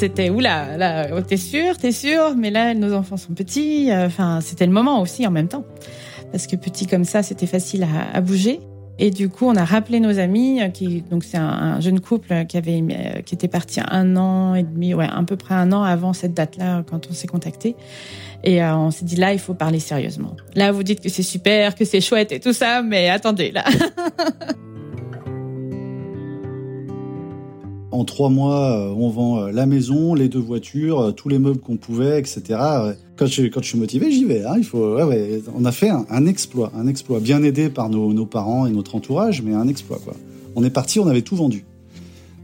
C'était oula, oh, t'es sûr, t'es sûr, mais là nos enfants sont petits. euh, Enfin, c'était le moment aussi en même temps, parce que petit comme ça, c'était facile à, bouger. Et du coup, on a rappelé nos amis, euh, qui donc c'est un, un jeune couple qui avait euh, qui était parti un an et demi, ouais, à peu près un an avant cette date-là quand on s'est contacté. Et on s'est dit là, il faut parler sérieusement. Là, vous dites que c'est super, que c'est chouette et tout ça, mais attendez là. En trois mois, euh, on vend euh, la maison, les deux voitures, euh, tous les meubles qu'on pouvait, etc. Quand je, suis motivé, j'y vais. Hein. Il faut. On a fait un, exploit, un exploit bien aidé par nos, parents et notre entourage, mais un exploit. On est parti, on avait tout vendu.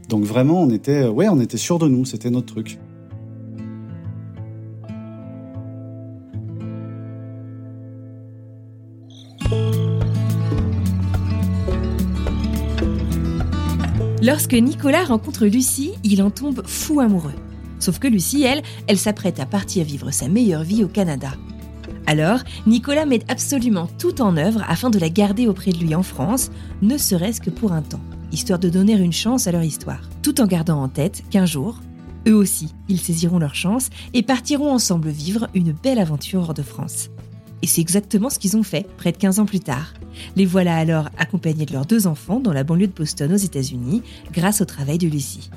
Donc vraiment, on était, ouais, on était sûr de nous. C'était notre truc. Lorsque Nicolas rencontre Lucie, il en tombe fou amoureux. Sauf que Lucie, elle, elle s'apprête à partir vivre sa meilleure vie au Canada. Alors, Nicolas met absolument tout en œuvre afin de la garder auprès de lui en France, ne serait-ce que pour un temps, histoire de donner une chance à leur histoire, tout en gardant en tête qu'un jour, eux aussi, ils saisiront leur chance et partiront ensemble vivre une belle aventure hors de France. Et c'est exactement ce qu'ils ont fait, près de 15 ans plus tard. Les voilà alors accompagnés de leurs deux enfants dans la banlieue de Boston aux États-Unis, grâce au travail de Lucie.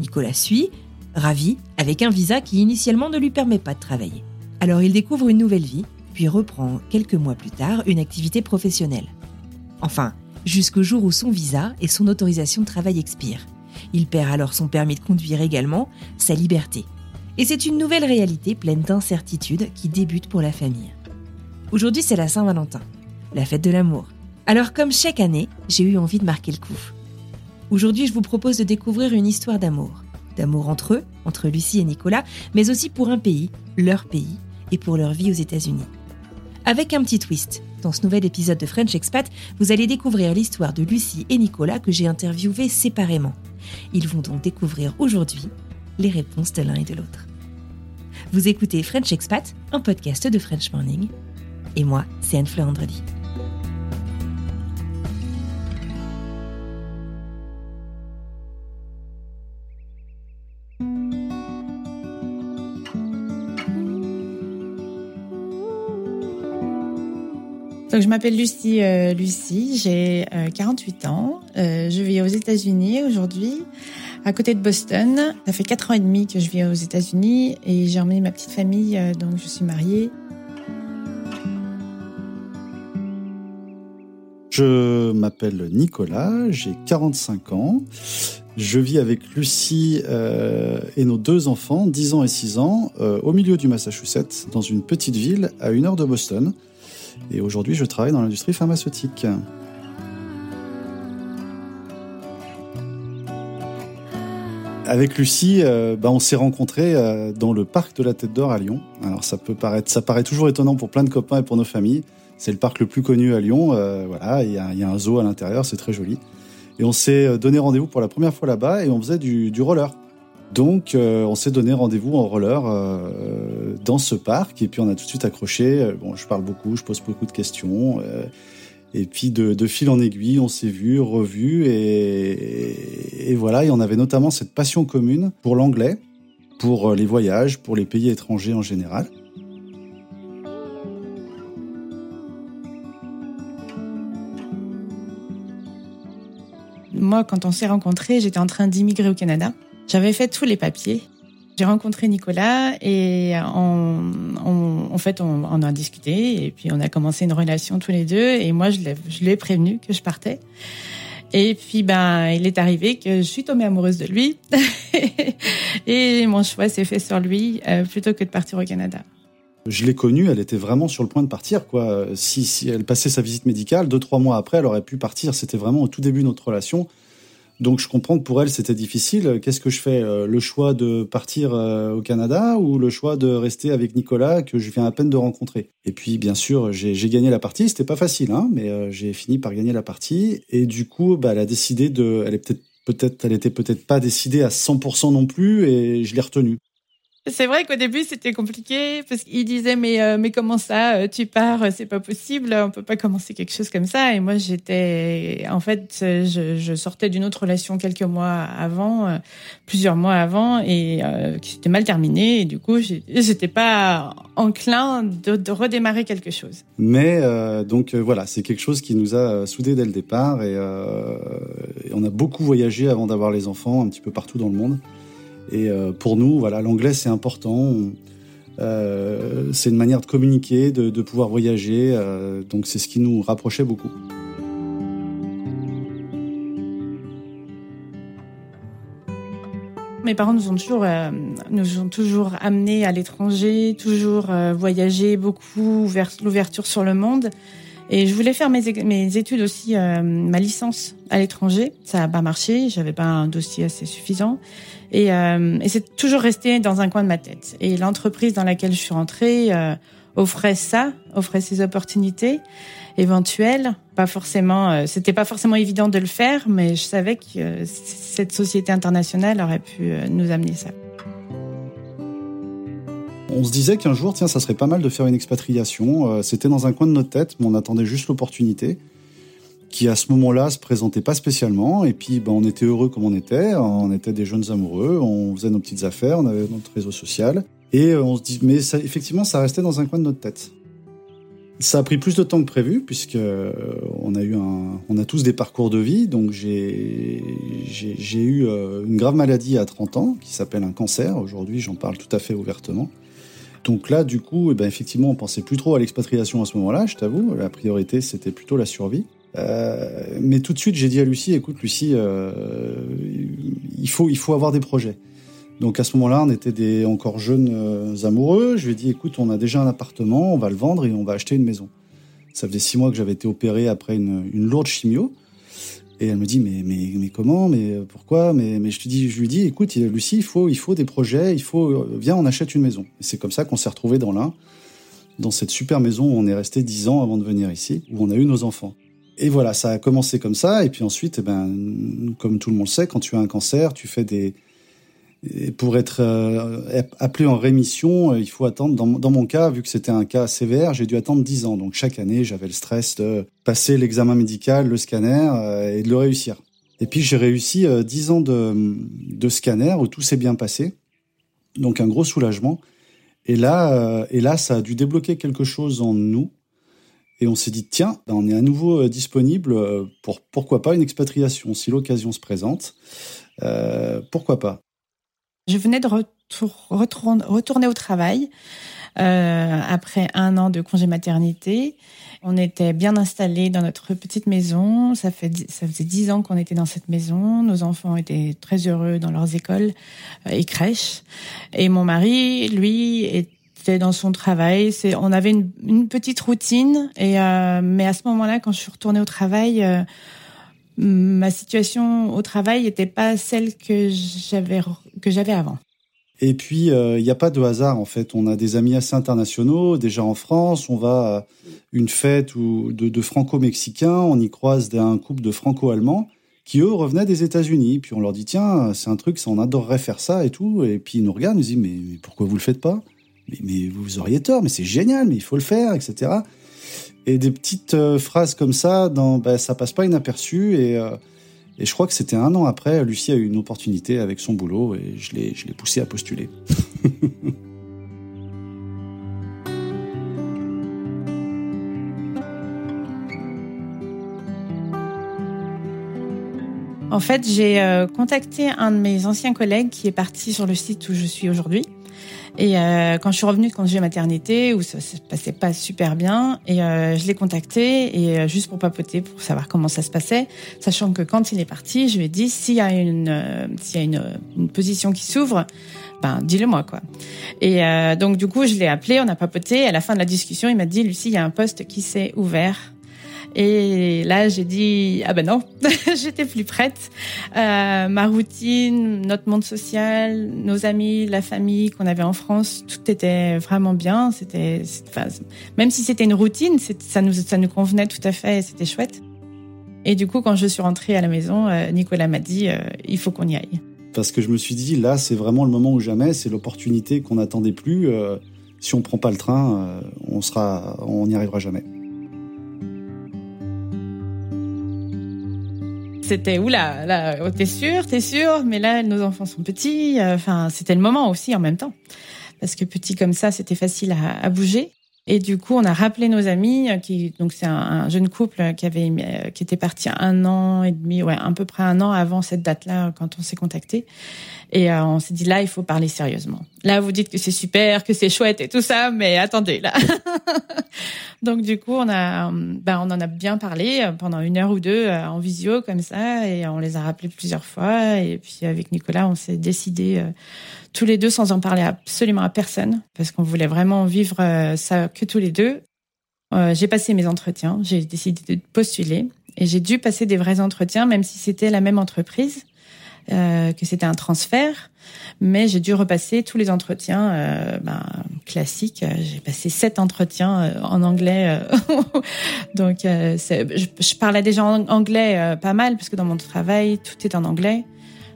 Nicolas suit, ravi, avec un visa qui initialement ne lui permet pas de travailler. Alors il découvre une nouvelle vie, puis reprend quelques mois plus tard une activité professionnelle. Enfin, jusqu'au jour où son visa et son autorisation de travail expirent. Il perd alors son permis de conduire également, sa liberté. Et c'est une nouvelle réalité pleine d'incertitudes qui débute pour la famille. Aujourd'hui, c'est la Saint-Valentin, la fête de l'amour. Alors, comme chaque année, j'ai eu envie de marquer le coup. Aujourd'hui, je vous propose de découvrir une histoire d'amour. D'amour entre eux, entre Lucie et Nicolas, mais aussi pour un pays, leur pays, et pour leur vie aux États-Unis. Avec un petit twist, dans ce nouvel épisode de French Expat, vous allez découvrir l'histoire de Lucie et Nicolas que j'ai interviewés séparément. Ils vont donc découvrir aujourd'hui les réponses de l'un et de l'autre. Vous écoutez French Expat, un podcast de French Morning, et moi, c'est Anne-Fleur Andrely. Donc je m'appelle Lucie. euh, Lucie, j'ai euh, 48 ans. Euh, je vis aux États-Unis aujourd'hui, à côté de Boston. Ça fait quatre ans et demi que je vis aux États-Unis et j'ai emmené ma petite famille. euh, donc je suis mariée. Je m'appelle Nicolas, j'ai 45 ans. Je vis avec Lucie euh, et nos deux enfants, 10 ans et 6 ans, euh, au milieu du Massachusetts, dans une petite ville à une heure de Boston. Et aujourd'hui, je travaille dans l'industrie pharmaceutique. Avec Lucie, euh, bah, on s'est rencontrés dans le parc de la Tête d'Or à Lyon. Alors ça peut paraître, ça paraît toujours étonnant pour plein de copains et pour nos familles. C'est le parc le plus connu à Lyon. euh, voilà, il y, a, un zoo à l'intérieur, c'est très joli. Et on s'est euh, donné rendez-vous pour la première fois là-bas et on faisait du, du roller. Donc euh, on s'est donné rendez-vous en roller dans ce parc et puis on a tout de suite accroché. Bon, je parle beaucoup, je pose beaucoup de questions. et puis de, de fil en aiguille, on s'est vu, revu et, et, voilà, et on avait notamment cette passion commune pour l'anglais, pour les voyages, pour les pays étrangers en général. Moi, quand on s'est rencontrés, j'étais en train d'immigrer au Canada. J'avais fait tous les papiers. J'ai rencontré Nicolas et en fait, on, a discuté et puis on a commencé une relation tous les deux. Et moi, je lui ai prévenu que je partais. Et puis, ben, il est arrivé que je suis tombée amoureuse de lui. et mon choix s'est fait sur lui euh, plutôt que de partir au Canada. Je l'ai connue, elle était vraiment sur le point de partir. Si elle passait sa visite médicale, deux, trois mois après, elle aurait pu partir. C'était vraiment au tout début de notre relation. Donc je comprends que pour elle, c'était difficile. Qu'est-ce que je fais euh, Le choix de partir euh, au Canada ou le choix de rester avec Nicolas que je viens à peine de rencontrer? Et puis, bien sûr, j'ai gagné la partie. C'était pas facile, hein, mais euh, j'ai fini par gagner la partie. Et du coup, bah, elle a décidé de... Elle est peut-être peut-être elle était peut-être pas décidée à 100% non plus et je l'ai retenue. C'est vrai qu'au début c'était compliqué parce qu'il disait mais euh, mais comment ça euh, tu pars c'est pas possible on peut pas commencer quelque chose comme ça et moi j'étais en fait je, sortais d'une autre relation quelques mois avant euh, plusieurs mois avant et qui s'était mal terminée et du coup j'étais pas enclin de, redémarrer quelque chose. Mais donc voilà c'est quelque chose qui nous a soudés dès le départ et on a beaucoup voyagé avant d'avoir les enfants un petit peu partout dans le monde. Et euh, pour nous, voilà, l'anglais c'est important. Euh, c'est une manière de communiquer, de, pouvoir voyager. Euh, donc c'est ce qui nous rapprochait beaucoup. Mes parents nous ont toujours, nous ont toujours amenés à l'étranger, toujours voyagé beaucoup vers l'ouverture sur le monde. Et je voulais faire mes, mes études aussi, ma licence à l'étranger. Ça n'a pas marché, j'avais pas un dossier assez suffisant. Et, euh, et c'est toujours resté dans un coin de ma tête. Et l'entreprise dans laquelle je suis rentrée euh, offrait ça, offrait ces opportunités éventuelles. Pas forcément, euh, c'était pas forcément évident de le faire, mais je savais que euh, cette société internationale aurait pu euh, nous amener ça. On se disait qu'un jour, tiens, ça serait pas mal de faire une expatriation. C'était dans un coin de notre tête, mais on attendait juste l'opportunité qui à ce moment-là se présentait pas spécialement. Et puis, ben, on était heureux comme on était. On était des jeunes amoureux. On faisait nos petites affaires. On avait notre réseau social. Et euh, on se dit, mais effectivement, ça restait dans un coin de notre tête. Ça a pris plus de temps que prévu puisque euh, on a eu on a tous des parcours de vie. Donc j'ai, j'ai, eu euh, une grave maladie à 30 ans qui s'appelle un cancer. Aujourd'hui, j'en parle tout à fait ouvertement. Donc là, du coup, eh ben, effectivement, on pensait plus trop à l'expatriation à ce moment-là, je t'avoue. La priorité, c'était plutôt la survie. Euh, mais tout de suite, j'ai dit à Lucie, écoute, Lucie, euh, il faut, avoir des projets. Donc à ce moment-là, on était des encore jeunes euh, amoureux. Je lui ai dit, écoute, on a déjà un appartement, on va le vendre et on va acheter une maison. Ça faisait six mois que j'avais été opéré après une, lourde chimio. Et elle me dit, mais, mais, mais comment, mais pourquoi, mais, mais je dis, je lui dis, écoute, Lucie, il faut, il faut des projets, il faut, viens, on achète une maison. C'est comme ça qu'on s'est retrouvés dans l'un, dans cette super maison où on est resté dix ans avant de venir ici, où on a eu nos enfants et voilà, ça a commencé comme ça. Et puis ensuite, eh ben, comme tout le monde le sait, quand tu as un cancer, tu fais des pour être euh, appelé en rémission, euh, il faut attendre. Dans, mon cas, vu que c'était un cas sévère, j'ai dû attendre 10 ans. Donc chaque année, j'avais le stress de passer l'examen médical, le scanner euh, et de le réussir. Et puis j'ai réussi 10 ans de, scanner où tout s'est bien passé. Donc un gros soulagement. Et là, et là, ça a dû débloquer quelque chose en nous et on s'est dit, tiens, ben, on est à nouveau euh, disponible euh, pour pourquoi pas une expatriation, si l'occasion se présente. Euh, pourquoi pas Je venais de retourner au travail euh, après un an de congé maternité. On était bien installés dans notre petite maison. Ça, faisait dix ans qu'on était dans cette maison. Nos enfants étaient très heureux dans leurs écoles et crèches. Et mon mari, lui, était dans son travail. On avait une, petite routine. Euh, mais à ce moment-là, quand je suis retournée au travail, euh, ma situation au travail n'était pas celle que j'avais que j'avais avant. Et puis, il euh, n'y a pas de hasard, en fait. On a des amis assez internationaux, déjà en France. On va à une fête ou de, de franco-mexicains. On y croise un couple de franco-allemands qui, eux, revenaient des États-Unis. Puis on leur dit, tiens, c'est un truc, ça, on adorerait faire ça et tout. Et puis ils nous regardent, ils nous disent, mais, pourquoi vous le faites pas? Mais, vous auriez tort, mais c'est génial, mais il faut le faire, etc. Et des petites euh, phrases comme ça, dans, bah, ça passe pas inaperçu. Et, euh, Et je crois que c'était un an après, Lucie a eu une opportunité avec son boulot et je l'ai, je l'ai poussé à postuler. En fait, j'ai euh, contacté un de mes anciens collègues qui est parti sur le site où je suis aujourd'hui. Et euh, quand je suis revenue de congé maternité, où ça se passait pas super bien, et euh, je l'ai contacté et juste pour papoter, pour savoir comment ça se passait, sachant que quand il est parti, je lui ai dit s'il y a une s'il y a une, une position qui s'ouvre, ben dis-le moi quoi. Et donc du coup, je l'ai appelé, on a papoté. À la fin de la discussion, il m'a dit Lucie, il y a un poste qui s'est ouvert et là, j'ai dit ah ben non, j'étais plus prête. Euh, ma routine, notre monde social, nos amis, la famille qu'on avait en France, tout était vraiment bien. C'était, même si c'était une routine, ça nous ça nous convenait tout à fait. C'était chouette. Et du coup, quand je suis rentrée à la maison, euh, Nicolas m'a dit euh, il faut qu'on y aille. Parce que je me suis dit là, c'est vraiment le moment ou jamais. C'est l'opportunité qu'on n'attendait plus. Si on prend pas le train, on sera, on n'y arrivera jamais. C'était oula, là, t'es sûr, t'es sûr, mais là, nos enfants sont petits. Euh, enfin, c'était le moment aussi en même temps, parce que petit comme ça, c'était facile à, bouger. Et du coup, on a rappelé nos amis, euh, qui donc c'est un, jeune couple qui avait euh, qui était parti un an et demi, ouais, à peu près un an avant cette date-là quand on s'est contacté. Et on s'est dit là, il faut parler sérieusement. Là, vous dites que c'est super, que c'est chouette et tout ça, mais attendez là. Donc du coup, on a, ben, on en a bien parlé euh, pendant une heure ou deux euh, en visio comme ça, et on les a rappelés plusieurs fois. Et puis avec Nicolas, on s'est décidé euh, tous les deux sans en parler absolument à personne, parce qu'on voulait vraiment vivre ça que tous les deux. j'ai passé mes entretiens, j'ai décidé de postuler, et j'ai dû passer des vrais entretiens, même si c'était la même entreprise. Euh, que c'était un transfert, mais j'ai dû repasser tous les entretiens euh, ben, classiques. J'ai passé sept entretiens euh, en anglais, donc je, je, parlais déjà en anglais pas mal parce que dans mon travail tout est en anglais.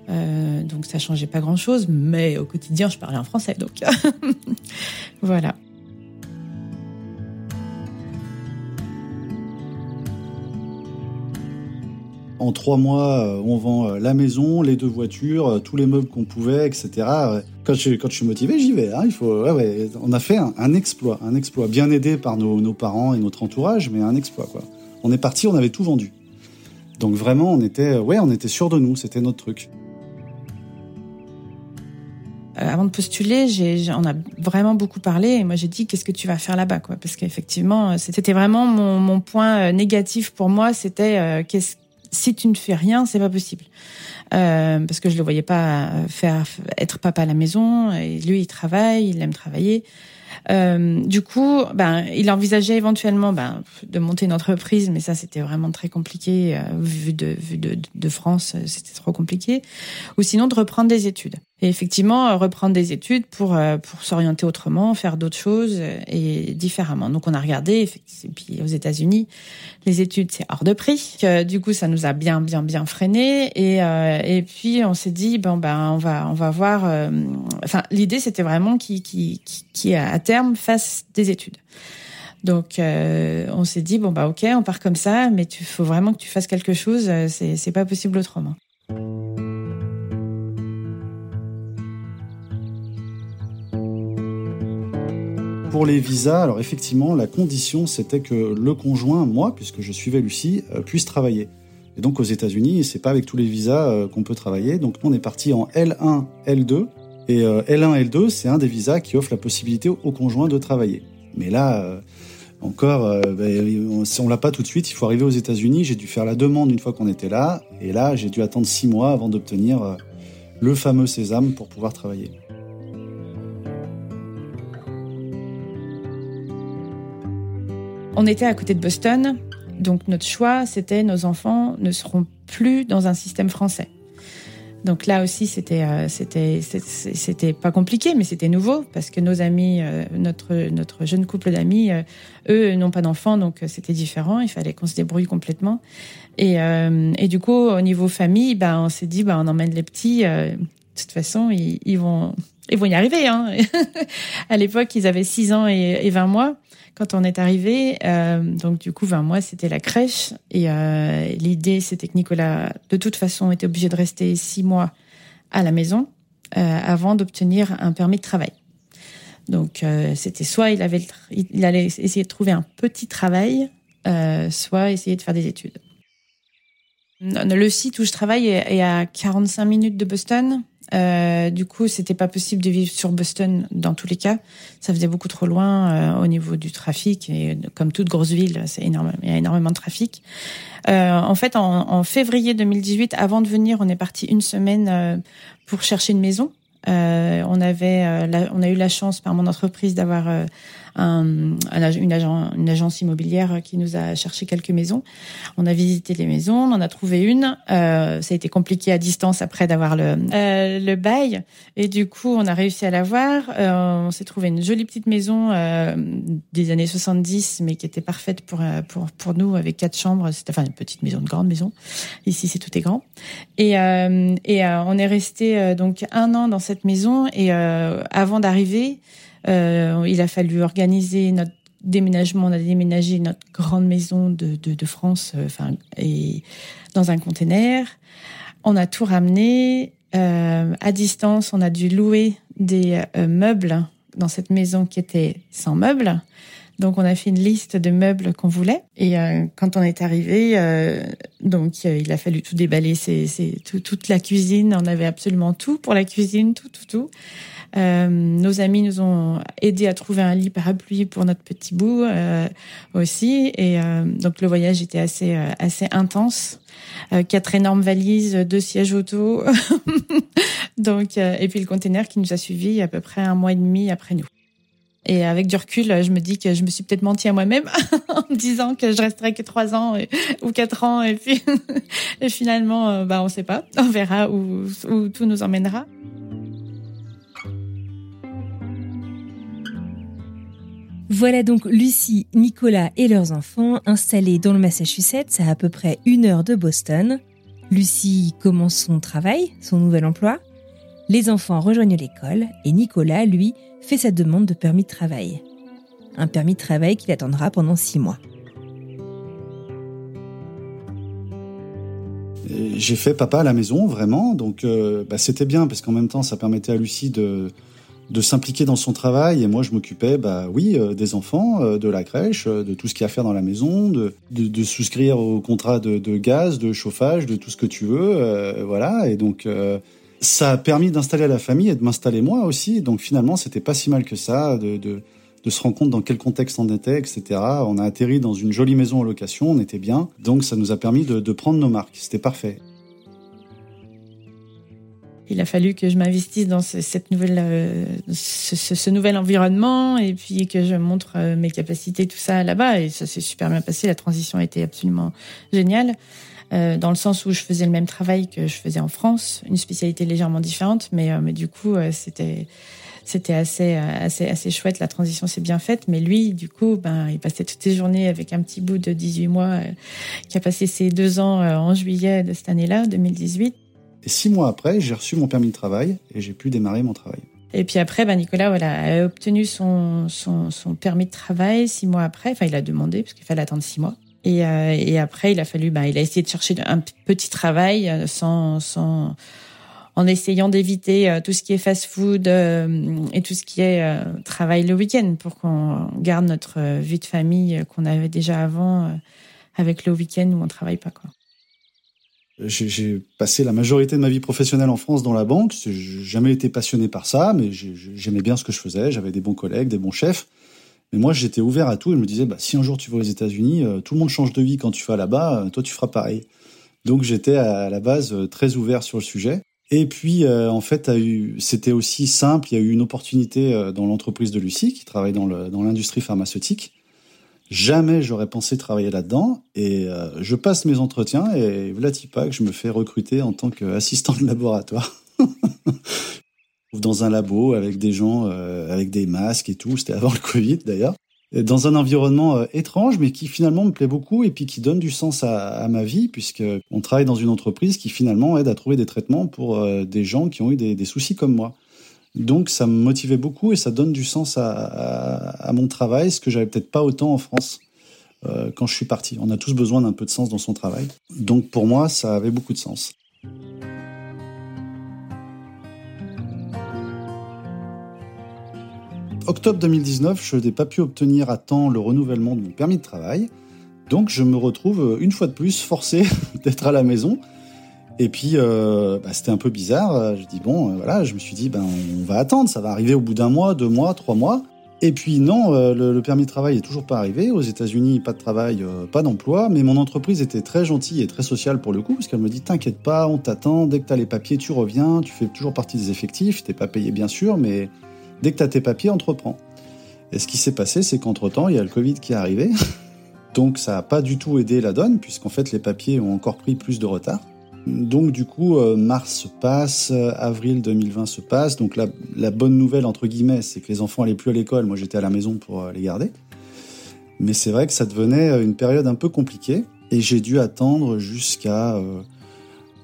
donc ça changeait pas grand chose, mais au quotidien je parlais en français, donc voilà. En trois mois, euh, on vend euh, la maison, les deux voitures, euh, tous les meubles qu'on pouvait, etc. Quand je, suis motivé, j'y vais. Hein. Il faut, on a fait un, exploit, un exploit, bien aidé par nos, parents et notre entourage, mais un exploit. On est parti, on avait tout vendu. Donc vraiment, on était, ouais, on était sûr de nous. C'était notre truc. avant de postuler, j'ai, on a vraiment beaucoup parlé et moi j'ai dit qu'est-ce que tu vas faire là-bas parce qu'effectivement c'était vraiment mon, mon, point négatif pour moi c'était qu'est-ce si tu ne fais rien, c'est pas possible. Euh, parce que je le voyais pas faire être papa à la maison. Et lui, il travaille, il aime travailler. Euh, du coup, ben, il envisageait éventuellement ben, de monter une entreprise, mais ça c'était vraiment très compliqué euh, vu de vu de, de France, c'était trop compliqué. Ou sinon de reprendre des études. Et effectivement, euh, reprendre des études pour euh, pour s'orienter autrement, faire d'autres choses euh, et différemment. Donc on a regardé, et puis aux États-Unis, les études c'est hors de prix. Du coup, ça nous a bien bien bien freiné et et puis on s'est dit bon ben on va on va voir. Enfin l'idée c'était vraiment qui qui qui à terme fasse des études. Donc on s'est dit bon bah ok on part comme ça, mais il faut vraiment que tu fasses quelque chose. C'est c'est pas possible autrement. pour les visas, alors effectivement, la condition, c'était que le conjoint, moi, puisque je suivais Lucie, euh, puisse travailler. Et donc aux États-Unis, c'est pas avec tous les visas euh, qu'on peut travailler. Donc nous, on est parti en L1, L2. Et L1, L2, c'est un des visas qui offre la possibilité au conjoint de travailler. Mais là, encore, ben, on, l'a pas tout de suite. Il faut arriver aux États-Unis. J'ai dû faire la demande une fois qu'on était là. Et là, j'ai dû attendre six mois avant d'obtenir le fameux sésame pour pouvoir travailler. On était à côté de Boston, donc notre choix, c'était nos enfants ne seront plus dans un système français. Donc là aussi, c'était euh, c'était pas compliqué, mais c'était nouveau parce que nos amis, euh, notre notre jeune couple d'amis, euh, eux n'ont pas d'enfants, donc c'était différent. Il fallait qu'on se débrouille complètement. Et et du coup, au niveau famille, ben on s'est dit, ben on emmène les petits. de toute façon, ils, ils vont Ils vont y arriver. Hein. à l'époque, ils avaient 6 ans et, et 20 mois quand on est arrivé. Euh, donc du coup, 20 mois, c'était la crèche. Et euh, l'idée, c'était que Nicolas, de toute façon, était obligé de rester 6 mois à la maison euh, avant d'obtenir un permis de travail. Donc euh, c'était soit il avait il allait essayer de trouver un petit travail, euh, soit essayer de faire des études. Le site où je travaille est à 45 minutes de Boston. Euh, du coup, c'était pas possible de vivre sur Boston dans tous les cas. Ça faisait beaucoup trop loin euh, au niveau du trafic. Et comme toute grosse ville, c'est énorme, il y a énormément de trafic. Euh, en fait, en, en, février 2018, avant de venir, on est parti une semaine euh, pour chercher une maison. Euh, on avait, la, on a eu la chance par mon entreprise d'avoir un, une, agent, une agence immobilière qui nous a cherché quelques maisons. On a visité les maisons, on en a trouvé une. Euh, ça a été compliqué à distance après d'avoir le, euh, le bail. Et du coup, on a réussi à l'avoir. Euh, on s'est trouvé une jolie petite maison euh, des années 70, mais qui était parfaite pour, euh, pour, pour nous, avec quatre chambres. C'était enfin une petite maison, une grande maison. Ici, c'est tout est grand. Et, euh, et on est resté donc un an dans cette maison. Et avant d'arriver, euh, il a fallu organiser notre déménagement. On a déménagé notre grande maison de, de, de France, euh, enfin, et dans un container. On a tout ramené. Euh, à distance, on a dû louer des euh, meubles dans cette maison qui était sans meubles. Donc, on a fait une liste de meubles qu'on voulait. Et euh, quand on est arrivé, euh, donc il a fallu tout déballer, c'est, c'est tout, toute la cuisine. On avait absolument tout pour la cuisine, tout, tout, tout. Euh, nos amis nous ont aidé à trouver un lit parapluie pour notre petit bout euh, aussi. Et euh, donc le voyage était assez assez intense. quatre énormes valises, deux sièges auto. donc et puis le container qui nous a suivis à peu près un mois et demi après nous. Et avec du recul, je me dis que je me suis peut-être menti à moi-même en me disant que je resterais que trois ans ou quatre ans. Et puis, et finalement, bah, on sait pas. On verra où, où tout nous emmènera. Voilà donc Lucie, Nicolas et leurs enfants installés dans le Massachusetts à à peu près une heure de Boston. Lucie commence son travail, son nouvel emploi. Les enfants rejoignent l'école et Nicolas, lui, fait sa demande de permis de travail. Un permis de travail qu'il attendra pendant six mois. J'ai fait papa à la maison, vraiment. Donc, euh, bah, c'était bien parce qu'en même temps, ça permettait à Lucie de, de s'impliquer dans son travail. Et moi je m'occupais bah oui euh, des enfants euh, de la crèche euh, de tout ce qu'il y a à faire dans la maison de, de, de souscrire au contrat de, de, gaz de chauffage de tout ce que tu veux voilà. Et donc ça a permis d'installer la famille et de m'installer moi aussi. Donc finalement c'était pas si mal que ça de, de, de se rendre compte dans quel contexte on était etc on a atterri dans une jolie maison en location on était bien. Donc ça nous a permis de, de prendre nos marques. C'était parfait il a fallu que je m'investisse dans ce, cette nouvelle, euh, ce, ce, ce, nouvel environnement et puis que je montre euh, mes capacités, tout ça là-bas. Et ça s'est super bien passé. La transition a été absolument géniale. Euh, dans le sens où je faisais le même travail que je faisais en France, une spécialité légèrement différente, mais, euh, mais du coup, euh, c'était c'était assez assez assez chouette la transition s'est bien faite mais lui du coup ben il passait toutes ses journées avec un petit bout de 18 mois qui a passé ses deux ans en juillet de cette année-là 2018 et six mois après, j'ai reçu mon permis de travail et j'ai pu démarrer mon travail. Et puis après, bah Nicolas voilà, a obtenu son, son, permis de travail six mois après. Enfin, il a demandé parce qu'il fallait attendre six mois. Et, euh, et après, il a fallu, bah, il a essayé de chercher un petit travail euh, sans, sans, en essayant d'éviter euh, tout ce qui est fast-food et tout ce qui est travail le week-end pour qu'on garde notre vie de famille qu'on avait déjà avant avec le week-end où on travaille pas quoi. J'ai passé la majorité de ma vie professionnelle en France dans la banque. J'ai jamais été passionné par ça, mais j'aimais bien ce que je faisais. J'avais des bons collègues, des bons chefs. Mais moi, j'étais ouvert à tout et je me disais, bah, si un jour tu vas aux États-Unis, euh, tout le monde change de vie quand tu vas là-bas, euh, toi tu feras pareil. Donc j'étais à la base euh, très ouvert sur le sujet. Et puis, en fait, c'était aussi simple. Il y a eu une opportunité dans l'entreprise de Lucie, qui travaille dans l'industrie pharmaceutique. Jamais j'aurais pensé travailler là-dedans. Et euh, je passe mes entretiens et Vlatipak, je me fais recruter en tant qu'assistant de laboratoire. dans un labo avec des gens euh, avec des masques et tout. C'était avant le Covid d'ailleurs. Dans un environnement euh, étrange, mais qui finalement me plaît beaucoup et puis qui donne du sens à, ma vie, puisque on travaille dans une entreprise qui finalement aide à trouver des traitements pour euh, des gens qui ont eu des soucis comme moi. Donc ça me motivait beaucoup et ça donne du sens à, mon travail, ce que j'avais peut-être pas autant en France euh, quand je suis parti. On a tous besoin d'un peu de sens dans son travail. Donc pour moi, ça avait beaucoup de sens. Octobre 2019, je n'ai pas pu obtenir à temps le renouvellement de mon permis de travail. Donc je me retrouve une fois de plus forcé d'être à la maison et puis, euh, bah, c'était un peu bizarre. Je dis bon, euh, voilà, je me suis dit ben on va attendre, ça va arriver au bout d'un mois, deux mois, trois mois. Et puis non, euh, le, permis de travail est toujours pas arrivé. Aux États-Unis, pas de travail, pas d'emploi. Mais mon entreprise était très gentille et très sociale pour le coup, parce qu'elle me dit t'inquiète pas, on t'attend. Dès que t'as les papiers, tu reviens. Tu fais toujours partie des effectifs. T'es pas payé bien sûr, mais dès que t'as tes papiers, reprend. Et ce qui s'est passé, c'est qu'entre temps, il y a le Covid qui est arrivé. Donc ça n'a pas du tout aidé la donne, puisqu'en fait les papiers ont encore pris plus de retard. Donc du coup, euh, mars se passe, euh, avril 2020 se passe. Donc la, bonne nouvelle, entre guillemets, c'est que les enfants allaient plus à l'école. Moi, j'étais à la maison pour euh, les garder. Mais c'est vrai que ça devenait une période un peu compliquée. Et j'ai dû attendre jusqu'à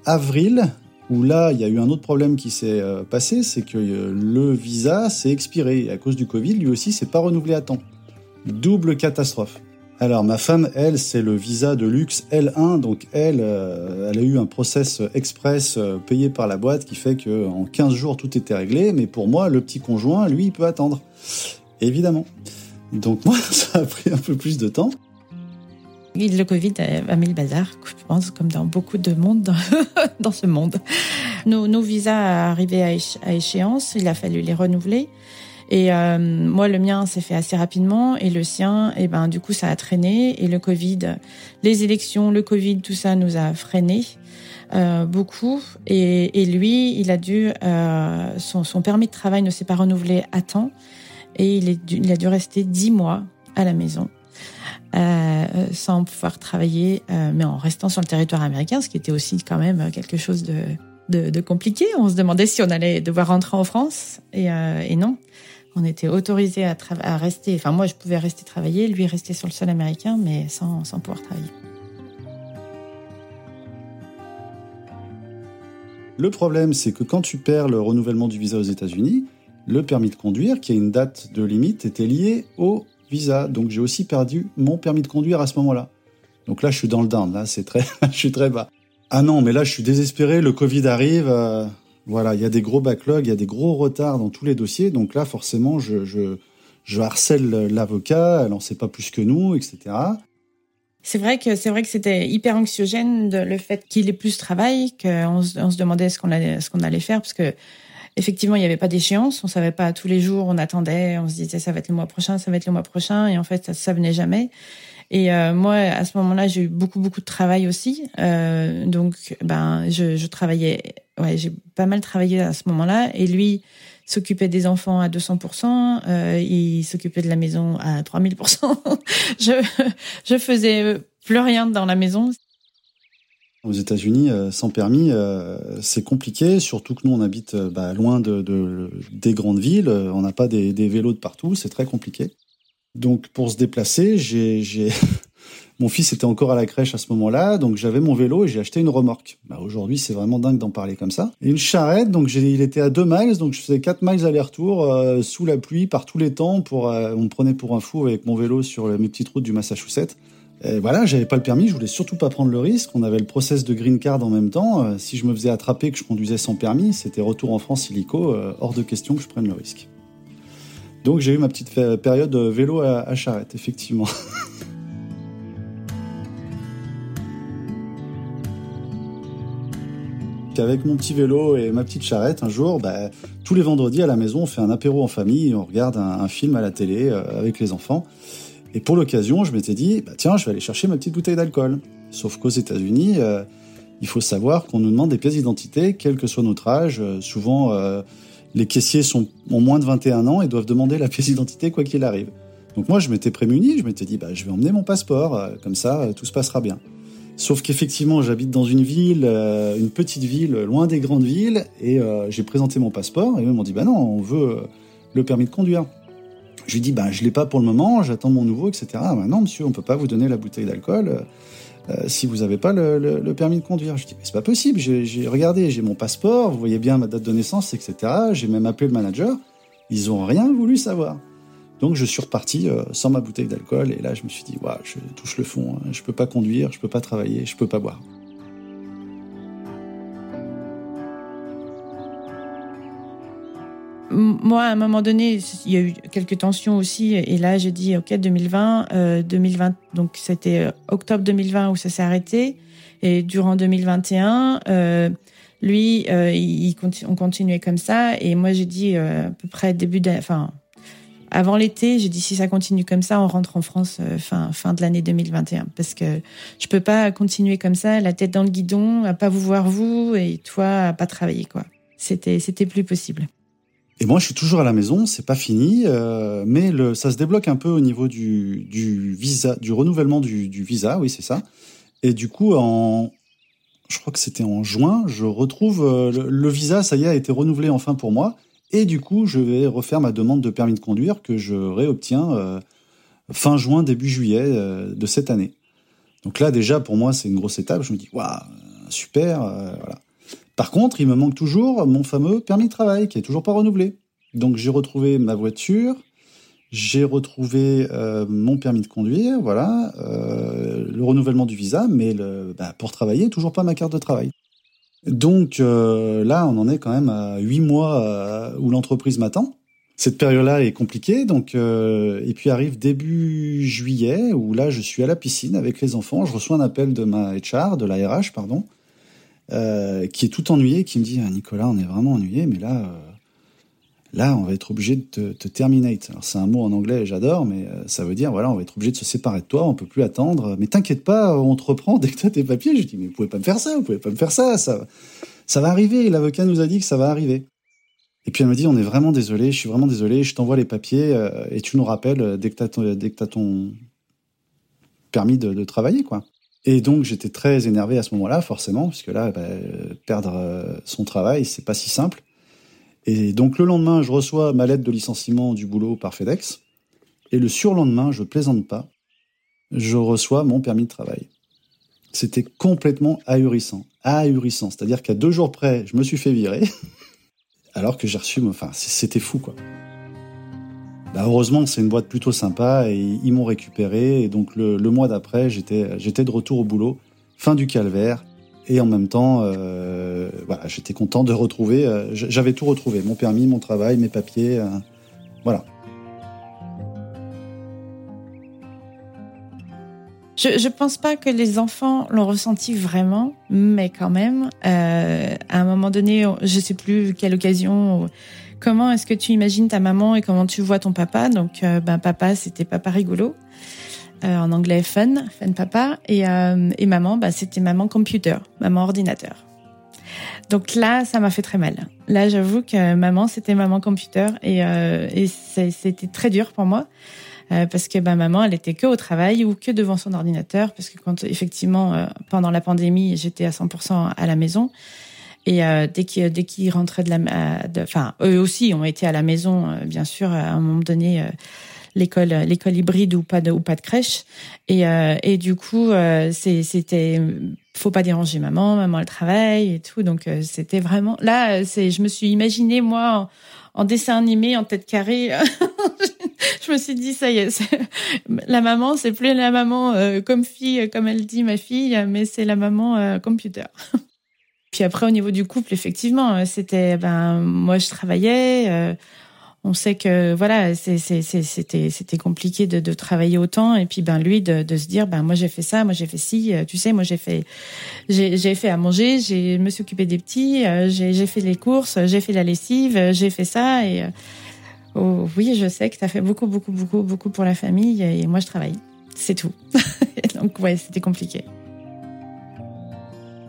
avril, où là, il y a eu un autre problème qui s'est passé, c'est que le visa s'est expiré. Et à cause du Covid, lui aussi, s'est pas renouvelé à temps. Double catastrophe. Alors ma femme, elle, c'est le visa de luxe L1, donc elle, euh, elle a eu un process express euh, payé par la boîte qui fait que en 15 jours tout était réglé, mais pour moi, le petit conjoint, lui, il peut attendre, évidemment. Donc moi, ça a pris un peu plus de temps. Le Covid a mis le bazar, je pense, comme dans beaucoup de monde dans, ce monde. Nos, nos visas arrivaient à échéance, il a fallu les renouveler. Et euh, moi, le mien s'est fait assez rapidement et le sien, et eh ben du coup, ça a traîné. Et le Covid, les élections, le Covid, tout ça nous a freiné euh, beaucoup. Et, et, lui, il a dû euh, son, son, permis de travail ne s'est pas renouvelé à temps et il, est il a dû rester dix mois à la maison. Euh, sans pouvoir travailler, euh, mais en restant sur le territoire américain, ce qui était aussi quand même quelque chose de, de, de compliqué. On se demandait si on allait devoir rentrer en France, et, euh, et non on était autorisé à, rester. Enfin, moi, je pouvais rester travailler, lui rester sur le sol américain, mais sans, sans pouvoir travailler. Le problème, c'est que quand tu perds le renouvellement du visa aux États-Unis, le permis de conduire, qui a une date de limite, était lié au visa. Donc j'ai aussi perdu mon permis de conduire à ce moment-là. Donc là, je suis dans le down. Là, c'est très, je suis très bas. Ah non, mais là, je suis désespéré. Le Covid arrive. Euh, voilà, il y a des gros backlogs, il y a des gros retards dans tous les dossiers. Donc là, forcément, je, harcèle l'avocat, elle en sait pas plus que nous, etc. C'est vrai que c'était hyper anxiogène de, le fait qu'il ait plus de travail, qu'on se, demandait ce qu'on allait, ce qu'on allait faire, parce que effectivement, il n'y avait pas d'échéance, on savait pas tous les jours, on attendait, on se disait ça va être le mois prochain, ça va être le mois prochain, et en fait, ça, ça venait jamais. Et euh, moi, à ce moment-là, j'ai eu beaucoup beaucoup de travail aussi, euh, donc ben je, je travaillais ouais, j'ai pas mal travaillé à ce moment-là. Et lui s'occupait des enfants à 200%, euh, il s'occupait de la maison à 3000%. je, je faisais plus rien dans la maison. Aux États-Unis, euh, sans permis, euh, c'est compliqué, surtout que nous, on habite euh, bah, loin de, de, des grandes villes, on n'a pas des, des vélos de partout, c'est très compliqué. Donc, pour se déplacer, j'ai Mon fils était encore à la crèche à ce moment-là, donc j'avais mon vélo et j'ai acheté une remorque. Bah, Aujourd'hui, c'est vraiment dingue d'en parler comme ça. Et une charrette, donc il était à 2 miles, donc je faisais 4 miles aller-retour euh, sous la pluie par tous les temps. Pour, euh, on me prenait pour un fou avec mon vélo sur mes petites routes du Massachusetts. Et voilà, j'avais pas le permis, je voulais surtout pas prendre le risque. On avait le process de green card en même temps. Euh, si je me faisais attraper que je conduisais sans permis, c'était retour en France illico, hors de question que je prenne le risque. Donc j'ai eu ma petite période vélo à, charrette, effectivement. Avec mon petit vélo et ma petite charrette, un jour, bah, tous les vendredis à la maison, on fait un apéro en famille, on regarde un, film à la télé euh, avec les enfants. Et pour l'occasion, je m'étais dit, bah, tiens, je vais aller chercher ma petite bouteille d'alcool. Sauf qu'aux États-Unis, euh, il faut savoir qu'on nous demande des pièces d'identité, quel que soit notre âge. Euh, souvent, les caissiers sont, ont moins de 21 ans et doivent demander la pièce d'identité quoi qu'il arrive. Donc moi, je m'étais prémuni, je m'étais dit, bah, je vais emmener mon passeport, comme ça, tout se passera bien. Sauf qu'effectivement, j'habite dans une ville, euh, une petite ville, loin des grandes villes, et euh, j'ai présenté mon passeport, et eux m'ont dit, bah non, on veut euh, le permis de conduire. Je lui dis, bah je l'ai pas pour le moment, j'attends mon nouveau, etc. Bah non, monsieur, on peut pas vous donner la bouteille d'alcool. Euh, si vous n'avez pas le, permis de conduire. Je dis, mais c'est pas possible, j'ai regardé, j'ai mon passeport, vous voyez bien ma date de naissance, etc. J'ai même appelé le manager, ils ont rien voulu savoir. Donc je suis reparti euh, sans ma bouteille d'alcool et là je me suis dit, waouh, je touche le fond, hein. je peux pas conduire, je peux pas travailler, je peux pas boire. Moi, à un moment donné, il y a eu quelques tensions aussi. Et là, j'ai dit, OK, 2020, 2020, euh, donc c'était euh, octobre 2020 où ça s'est arrêté. Et durant 2021, euh, lui, il, on continuait comme ça. Et moi, j'ai dit, à peu près début enfin, avant l'été, j'ai dit, si ça continue comme ça, on rentre en France fin, fin de l'année 2021. Parce que je peux pas continuer comme ça, la tête dans le guidon, à pas vous voir vous et toi, à pas travailler, quoi. C'était, c'était plus possible. Et moi, je suis toujours à la maison, c'est pas fini, euh, mais ça se débloque un peu au niveau du, visa, du renouvellement du, visa, oui, c'est ça. Et du coup, en, je crois que c'était en juin, je retrouve euh, le, visa, ça y est, a été renouvelé enfin pour moi. Et du coup, je vais refaire ma demande de permis de conduire que je réobtiens euh, fin juin, début juillet de cette année. Donc là, déjà, pour moi, c'est une grosse étape. Je me dis, waouh, super, voilà. Par contre, il me manque toujours mon fameux permis de travail qui est toujours pas renouvelé. Donc j'ai retrouvé ma voiture, j'ai retrouvé euh, mon permis de conduire, voilà, euh, le renouvellement du visa, mais le, bah, pour travailler, toujours pas ma carte de travail. Donc euh, là, on en est quand même à huit mois où l'entreprise m'attend. Cette période-là est compliquée, donc et puis arrive début juillet où là, je suis à la piscine avec les enfants. Je reçois un appel de ma HR, de la RH, pardon, euh, qui est tout ennuyé, qui me dit ah, Nicolas, on est vraiment ennuyé, mais là, euh, là, on va être obligé de te, te terminate. Alors c'est un mot en anglais, j'adore, mais euh, ça veut dire voilà, on va être obligé de se séparer de toi, on peut plus attendre. Mais t'inquiète pas, on te reprend dès que tu as tes papiers. Je dis mais vous pouvez pas me faire ça, vous pouvez pas me faire ça, ça, ça va arriver. L'avocat nous a dit que ça va arriver. Et puis elle me dit on est vraiment désolé, je suis vraiment désolé, je t'envoie les papiers et tu nous rappelles dès que tu as, dès que as ton permis de, de travailler quoi. Et donc j'étais très énervé à ce moment-là, forcément, parce que là, bah, perdre euh, son travail, c'est pas si simple. Et donc le lendemain, je reçois ma lettre de licenciement du boulot par FedEx. Et le surlendemain, je plaisante pas, je reçois mon permis de travail. C'était complètement ahurissant, ahurissant. C'est-à-dire qu'à deux jours près, je me suis fait virer, alors que j'ai reçu, enfin, c'était fou, quoi. Bah heureusement, c'est une boîte plutôt sympa et ils m'ont récupéré. Et donc le, mois d'après, j'étais j'étais de retour au boulot, fin du calvaire. Et en même temps, euh, voilà, j'étais content de retrouver. Euh, j'avais tout retrouvé, mon permis, mon travail, mes papiers, euh, voilà. Je ne pense pas que les enfants l'ont ressenti vraiment, mais quand même, à un moment donné, je sais plus quelle occasion Comment est-ce que tu imagines ta maman et comment tu vois ton papa? Donc, euh, ben papa, c'était papa rigolo. Euh, en anglais fun, fun papa, et, euh, et maman, bah, c'était maman computer, maman ordinateur. Donc là, ça m'a fait très mal. Là, j'avoue que maman, c'était maman computer, et, et c'était très dur pour moi parce que bah, maman, elle était que au travail ou que devant son ordinateur, parce que quand effectivement pendant la pandémie, j'étais à 100% à la maison. Et euh, dès qu'ils dès qu'ils rentraient de la, enfin eux aussi ont été à la maison, euh, bien sûr, à un moment donné. Euh, l'école l'école hybride ou pas de ou pas de crèche et et du coup c'était faut pas déranger maman maman elle travaille et tout donc c'était vraiment là c'est je me suis imaginé moi en, dessin animé en tête carrée je me suis dit ça y est, la maman c'est plus la maman comme fille comme elle dit ma fille mais c'est la maman computer Puis après, au niveau du couple, effectivement, euh, c'était, ben, moi, je travaillais. Euh, on sait que voilà, c'était c'était compliqué de, de, travailler autant. Et puis ben lui de, de se dire, ben moi j'ai fait ça, moi j'ai fait ci. Euh, tu sais, moi j'ai fait j'ai fait à manger, j'ai me suis occupé des petits, j'ai fait les courses, j'ai fait la lessive, j'ai fait ça. Et oh, oui, je sais que tu as fait beaucoup beaucoup beaucoup beaucoup pour la famille. Et moi je travaille. C'est tout. Donc ouais, c'était compliqué.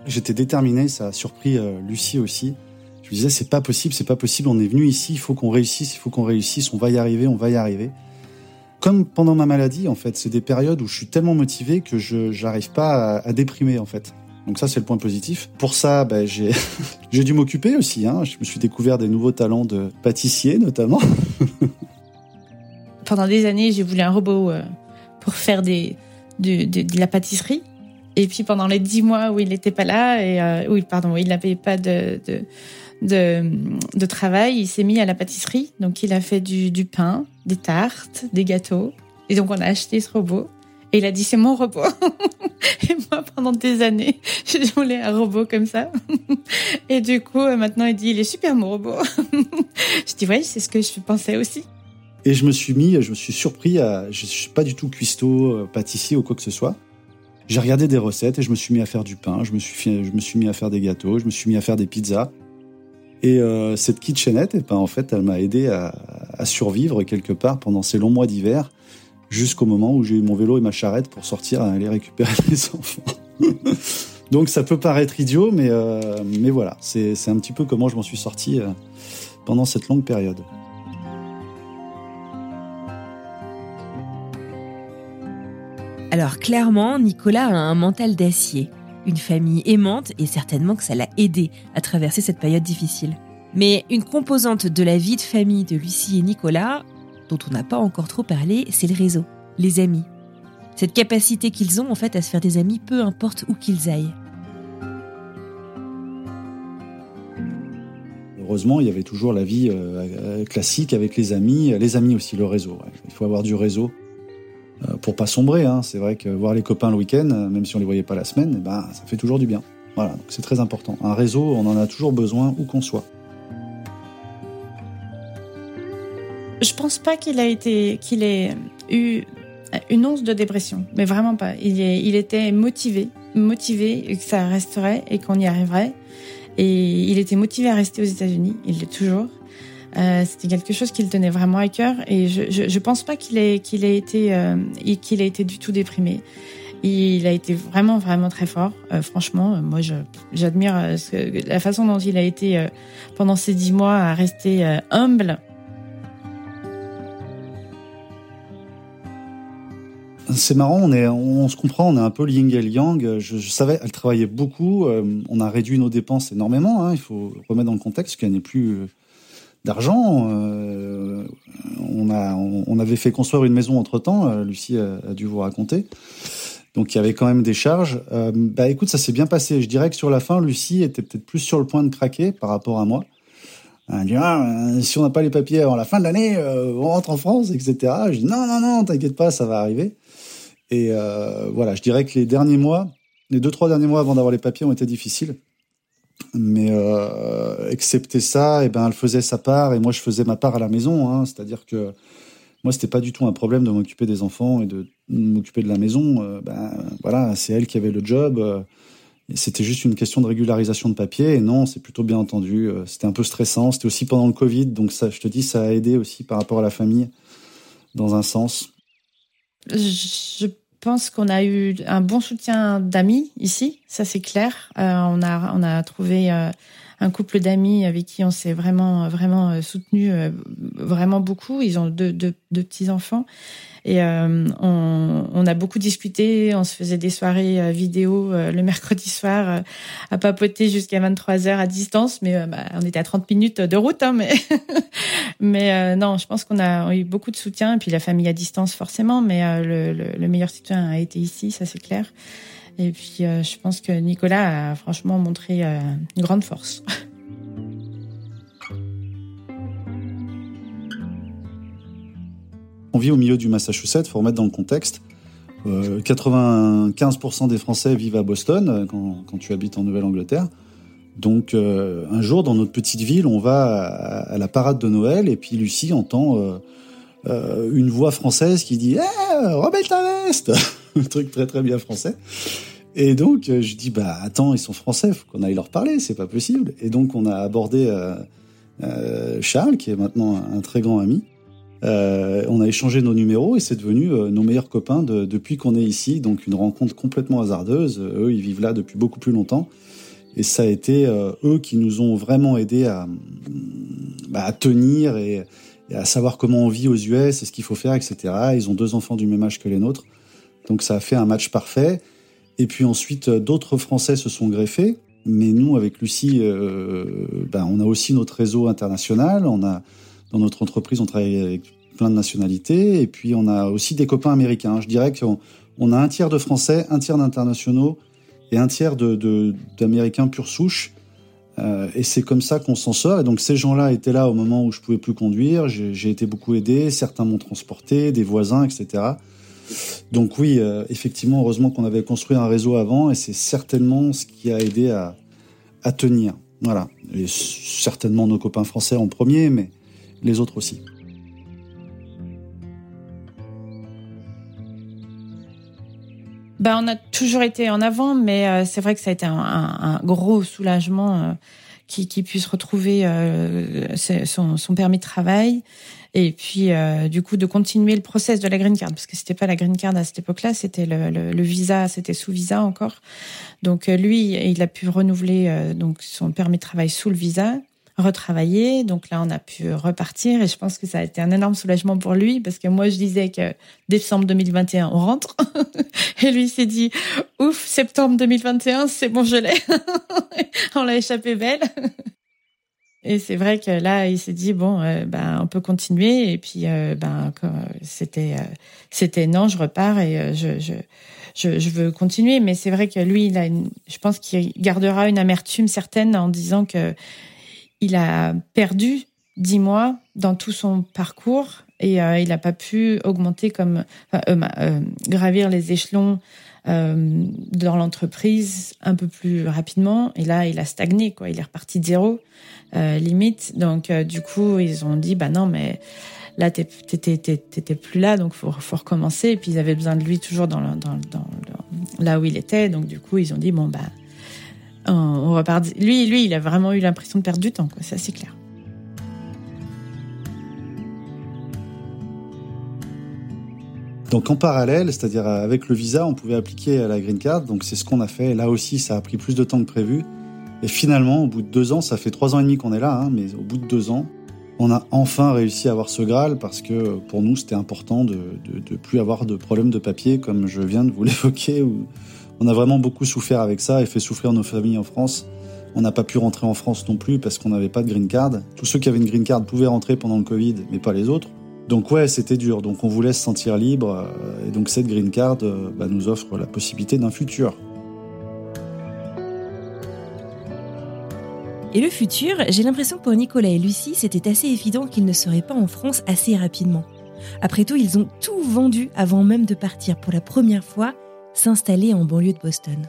J'étais déterminé, ça a surpris euh, Lucie aussi. Je me disais, c'est pas possible, c'est pas possible, on est venu ici, il faut qu'on réussisse, il faut qu'on réussisse, on va y arriver, on va y arriver. Comme pendant ma maladie, en fait, c'est des périodes où je suis tellement motivé que je n'arrive pas à, déprimer, en fait. Donc ça, c'est le point positif. Pour ça, ben, j'ai dû m'occuper aussi. Hein. Je me suis découvert des nouveaux talents de pâtissier, notamment. Pendant des années, j'ai voulu un robot euh, pour faire de, la pâtisserie. Et puis pendant les dix mois où il n'était pas là et euh, pardon, où il n'avait pas de, travail, il s'est mis à la pâtisserie. Donc il a fait du pain, des tartes, des gâteaux. Et donc on a acheté ce robot. Et il a dit c'est mon robot. et moi pendant des années, je voulais un robot comme ça. et du coup euh, maintenant il dit il est super mon robot. je dis ouais c'est ce que je pensais aussi. Et je me suis mis, je me suis surpris à, je suis pas du tout cuistot, euh, pâtissier ou quoi que ce soit. J'ai regardé des recettes et je me suis mis à faire du pain, je me suis, je me suis mis à faire des gâteaux, je me suis mis à faire des pizzas. Et euh, cette kitchenette, et eh ben, en fait, elle m'a aidé à, à, survivre quelque part pendant ces longs mois d'hiver, jusqu'au moment où j'ai eu mon vélo et ma charrette pour sortir et aller récupérer les enfants. Donc ça peut paraître idiot, mais, euh, voilà, c'est un petit peu comment je m'en suis sorti euh, pendant cette longue période. Alors clairement, Nicolas a un mental d'acier, une famille aimante et certainement que ça l'a aidé à traverser cette période difficile. Mais une composante de la vie de famille de Lucie et Nicolas, dont on n'a pas encore trop parlé, c'est le réseau, les amis. Cette capacité qu'ils ont en fait à se faire des amis peu importe où qu'ils aillent. Heureusement, il y avait toujours la vie euh, classique avec les amis, les amis aussi, le réseau. Il faut avoir du réseau euh, pour pas sombrer. Hein. C'est vrai que voir les copains le week-end, euh, même si on les voyait pas la semaine, eh ben, ça fait toujours du bien. Voilà, c'est très important. Un réseau, on en a toujours besoin où qu'on soit. Je pense pas qu'il a été, qu'il ait eu une once de dépression, mais vraiment pas. Il, il était motivé, motivé que ça resterait et qu'on y arriverait. Et il était motivé à rester aux États-Unis. Il l'est toujours. Euh, c'était quelque chose qui le tenait vraiment à cœur et je, je, je pense pas qu'il ait qu'il ait été euh, qu'il ait été du tout déprimé. Il a été vraiment vraiment très fort. Euh, franchement, moi j'admire la façon dont il a été pendant ces dix mois à rester humble. C'est marrant, on, se comprend, on est un peu yin et yang. Je, savais, elle travaillait beaucoup. on a réduit nos dépenses énormément. Hein, il faut remettre dans le contexte qu'elle n'est plus d'argent. Euh, on, avait fait construire une maison entre temps. Euh, Lucie a, dû vous raconter. Donc il y avait quand même des charges. Euh, bah écoute, ça s'est bien passé. Je dirais que sur la fin, Lucie était peut-être plus sur le point de craquer par rapport à moi. Elle dit ah, si on n'a pas les papiers avant la fin de l'année, on rentre en France, etc. Je dis non non non, t'inquiète pas, ça va arriver. Et voilà, je dirais que les derniers mois, les deux trois derniers mois avant d'avoir les papiers ont été difficiles. Mais euh, excepté ça, et eh ben elle faisait sa part et moi je faisais ma part à la maison. Hein, C'est-à-dire que moi c'était pas du tout un problème de m'occuper des enfants et de m'occuper de la maison. Euh, ben voilà, c'est elle qui avait le job. Euh, c'était juste une question de régularisation de papier. Et non, c'est plutôt bien entendu. Euh, c'était un peu stressant. C'était aussi pendant le Covid, donc ça, je te dis, ça a aidé aussi par rapport à la famille, dans un sens. Pense qu'on a eu un bon soutien d'amis ici, ça c'est clair. Euh, on a on a trouvé euh, un couple d'amis avec qui on s'est vraiment vraiment euh, soutenu vraiment beaucoup. Ils ont deux, deux, deux petits enfants et euh, on, on, a beaucoup discuté, on se faisait des soirées euh, vidéo euh, le mercredi soir à papoter jusqu'à 23 heures à distance, mais bah, on était à 30 minutes de route. Hein, mais mais non, je pense qu'on a eu beaucoup de soutien, et puis la famille à distance forcément, mais le, le, le meilleur soutien a été ici, ça c'est clair. Et puis je pense que Nicolas a franchement montré une grande force. On vit au milieu du Massachusetts, faut remettre dans le contexte. 95% euh, des Français vivent à Boston euh, quand, tu habites en Nouvelle-Angleterre. Donc euh, un jour dans notre petite ville, on va à, la parade de Noël et puis Lucie entend une voix française qui dit eh, remets ta veste Un truc très très bien français. Et donc je dis bah attends ils sont français, faut qu'on aille leur parler, c'est pas possible. Et donc on a abordé Charles qui est maintenant un très grand ami euh, on a échangé nos numéros et c'est devenu euh, nos meilleurs copains depuis qu'on est ici. Donc une rencontre complètement hasardeuse. Eux, ils vivent là depuis beaucoup plus longtemps. Et ça a été euh, eux qui nous ont vraiment aidés à, bah, à tenir et, à savoir comment on vit aux US et ce qu'il faut faire, etc. Ils ont deux enfants du même âge que les nôtres. Donc ça a fait un match parfait. Et puis ensuite, d'autres Français se sont greffés. Mais nous, avec Lucie, bah, on a aussi notre réseau international. On a dans notre entreprise, on travaille avec plein de nationalités. Et puis on a aussi des copains américains. Je dirais qu'on on a un tiers de Français, un tiers d'internationaux et un tiers de, d'Américains pure souche. Euh, et c'est comme ça qu'on s'en sort. Et donc ces gens-là étaient là au moment où je pouvais plus conduire. J'ai été beaucoup aidé. Certains m'ont transporté, des voisins, etc. Donc oui, euh, effectivement, heureusement qu'on avait construit un réseau avant, et c'est certainement ce qui a aidé à, tenir. Voilà. Et certainement nos copains français en premier, mais les autres aussi. Ben, on a toujours été en avant, mais euh, c'est vrai que ça a été un, gros soulagement euh, qui, puisse retrouver euh, son, permis de travail et puis du coup de continuer le process de la green card parce que c'était pas la green card à cette époque-là, c'était le, visa, c'était sous visa encore. Donc lui, il a pu renouveler donc son permis de travail sous le visa retravailler. Donc là, on a pu repartir et je pense que ça a été un énorme soulagement pour lui parce que moi, je disais que décembre 2021, on rentre. et lui s'est dit, ouf, septembre 2021, c'est bon, je l'ai. on l'a échappé belle. Et c'est vrai que là, il s'est dit bon, euh, ben on peut continuer. Et puis euh, ben c'était euh, c'était non, je repars et je, je je, je veux continuer. Mais c'est vrai que lui, il a je pense qu'il gardera une amertume certaine en disant que il a perdu dix mois dans tout son parcours et euh, il n'a pas pu augmenter comme euh, euh, gravir les échelons dans l'entreprise un peu plus rapidement. Et là, il a stagné, quoi. Il est reparti de zéro, limite. Donc, du coup, ils ont dit, bah non, mais là, t'étais plus là, donc faut, faut recommencer. Et puis, ils avaient besoin de lui toujours là où il était. Donc, du coup, ils ont dit, bon, bah, on repart. Lui, lui, il a vraiment eu l'impression de perdre du temps, quoi. Ça, c'est clair. Donc en parallèle, c'est-à-dire avec le visa, on pouvait appliquer à la green card. Donc c'est ce qu'on a fait. Là aussi, ça a pris plus de temps que prévu. Et finalement, au bout de deux ans, ça fait trois ans et demi qu'on est là, hein, mais au bout de deux ans, on a enfin réussi à avoir ce Graal parce que pour nous, c'était important de ne plus avoir de problème de papier, comme je viens de vous l'évoquer, on a vraiment beaucoup souffert avec ça et fait souffrir nos familles en France. On n'a pas pu rentrer en France non plus parce qu'on n'avait pas de green card. Tous ceux qui avaient une green card pouvaient rentrer pendant le Covid, mais pas les autres. Donc ouais, c'était dur. Donc on voulait se sentir libre. Euh, et donc cette green card euh, bah, nous offre la possibilité d'un futur. Et le futur, j'ai l'impression que pour Nicolas et Lucie, c'était assez évident qu'ils ne seraient pas en France assez rapidement. Après tout, ils ont tout vendu avant même de partir pour la première fois s'installer en banlieue de Boston.